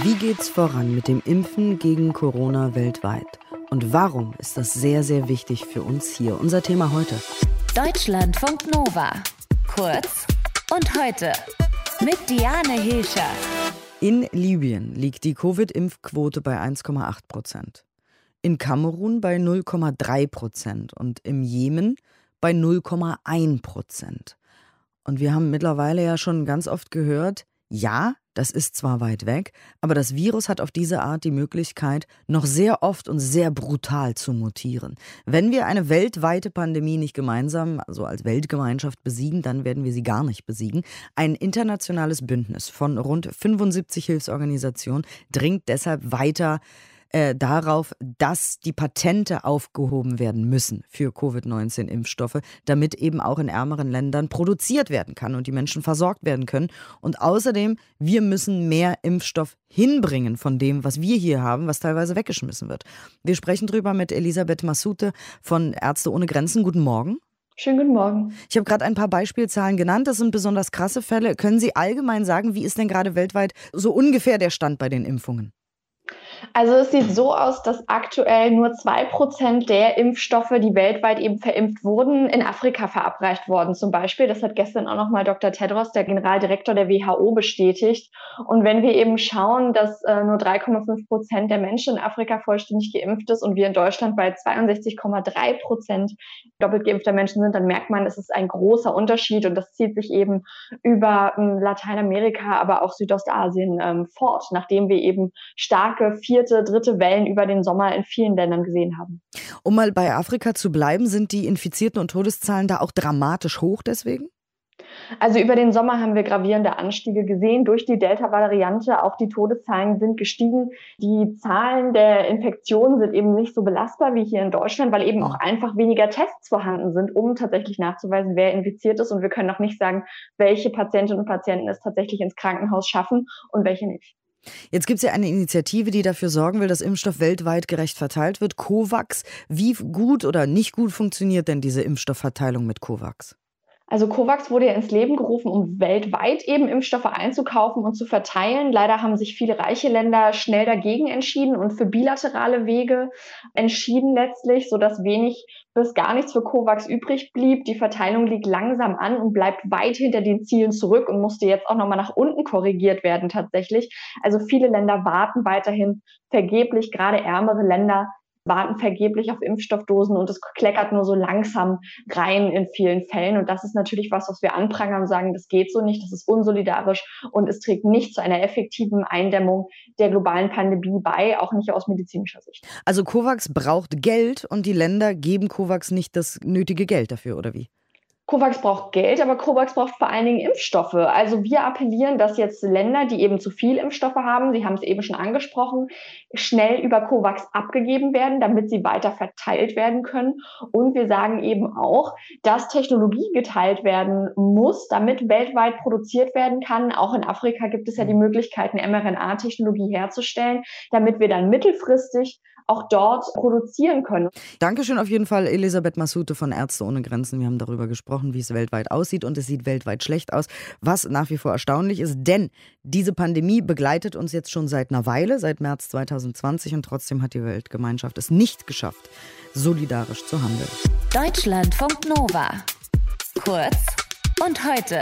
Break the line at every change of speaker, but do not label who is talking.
Wie geht's voran mit dem Impfen gegen Corona weltweit? Und warum ist das sehr, sehr wichtig für uns hier? Unser Thema heute.
Deutschlandfunk Nova. Kurz und heute mit Diane Hilscher.
In Libyen liegt die Covid-Impfquote bei 1,8 Prozent. In Kamerun bei 0,3 Prozent und im Jemen bei 0,1 Prozent. Und wir haben mittlerweile ja schon ganz oft gehört, ja, das ist zwar weit weg, aber das Virus hat auf diese Art die Möglichkeit, noch sehr oft und sehr brutal zu mutieren. Wenn wir eine weltweite Pandemie nicht gemeinsam, also als Weltgemeinschaft besiegen, dann werden wir sie gar nicht besiegen. Ein internationales Bündnis von rund 75 Hilfsorganisationen dringt deshalb weiter äh, darauf, dass die Patente aufgehoben werden müssen für Covid-19-Impfstoffe, damit eben auch in ärmeren Ländern produziert werden kann und die Menschen versorgt werden können. Und außerdem, wir müssen mehr Impfstoff hinbringen von dem, was wir hier haben, was teilweise weggeschmissen wird. Wir sprechen drüber mit Elisabeth Massute von Ärzte ohne Grenzen. Guten Morgen.
Schönen guten Morgen.
Ich habe gerade ein paar Beispielzahlen genannt. Das sind besonders krasse Fälle. Können Sie allgemein sagen, wie ist denn gerade weltweit so ungefähr der Stand bei den Impfungen?
Also es sieht so aus, dass aktuell nur zwei Prozent der Impfstoffe, die weltweit eben verimpft wurden, in Afrika verabreicht worden. Zum Beispiel, das hat gestern auch nochmal Dr. Tedros, der Generaldirektor der WHO, bestätigt. Und wenn wir eben schauen, dass äh, nur 3,5 Prozent der Menschen in Afrika vollständig geimpft ist und wir in Deutschland bei 62,3 Prozent doppelt geimpfter Menschen sind, dann merkt man, es ist ein großer Unterschied und das zieht sich eben über ähm, Lateinamerika, aber auch Südostasien ähm, fort, nachdem wir eben starke vierte, dritte Wellen über den Sommer in vielen Ländern gesehen haben.
Um mal bei Afrika zu bleiben, sind die Infizierten und Todeszahlen da auch dramatisch hoch deswegen?
Also über den Sommer haben wir gravierende Anstiege gesehen durch die Delta-Variante. Auch die Todeszahlen sind gestiegen. Die Zahlen der Infektionen sind eben nicht so belastbar wie hier in Deutschland, weil eben auch einfach weniger Tests vorhanden sind, um tatsächlich nachzuweisen, wer infiziert ist. Und wir können auch nicht sagen, welche Patientinnen und Patienten es tatsächlich ins Krankenhaus schaffen und welche nicht.
Jetzt gibt es ja eine Initiative, die dafür sorgen will, dass Impfstoff weltweit gerecht verteilt wird. COVAX. Wie gut oder nicht gut funktioniert denn diese Impfstoffverteilung mit COVAX?
Also COVAX wurde ja ins Leben gerufen, um weltweit eben Impfstoffe einzukaufen und zu verteilen. Leider haben sich viele reiche Länder schnell dagegen entschieden und für bilaterale Wege entschieden letztlich, sodass wenig bis gar nichts für COVAX übrig blieb. Die Verteilung liegt langsam an und bleibt weit hinter den Zielen zurück und musste jetzt auch nochmal nach unten korrigiert werden tatsächlich. Also viele Länder warten weiterhin vergeblich, gerade ärmere Länder warten vergeblich auf Impfstoffdosen und es kleckert nur so langsam rein in vielen Fällen. Und das ist natürlich was, was wir anprangern und sagen, das geht so nicht, das ist unsolidarisch und es trägt nicht zu einer effektiven Eindämmung der globalen Pandemie bei, auch nicht aus medizinischer Sicht.
Also COVAX braucht Geld und die Länder geben COVAX nicht das nötige Geld dafür, oder wie?
COVAX braucht Geld, aber COVAX braucht vor allen Dingen Impfstoffe. Also wir appellieren, dass jetzt Länder, die eben zu viel Impfstoffe haben, Sie haben es eben schon angesprochen, schnell über COVAX abgegeben werden, damit sie weiter verteilt werden können. Und wir sagen eben auch, dass Technologie geteilt werden muss, damit weltweit produziert werden kann. Auch in Afrika gibt es ja die Möglichkeit, eine mRNA-Technologie herzustellen, damit wir dann mittelfristig auch dort produzieren können.
Dankeschön auf jeden Fall, Elisabeth Massoute von Ärzte ohne Grenzen. Wir haben darüber gesprochen, wie es weltweit aussieht und es sieht weltweit schlecht aus, was nach wie vor erstaunlich ist, denn diese Pandemie begleitet uns jetzt schon seit einer Weile, seit März 2020 und trotzdem hat die Weltgemeinschaft es nicht geschafft, solidarisch zu handeln.
Deutschlandfunk Nova. Kurz und heute.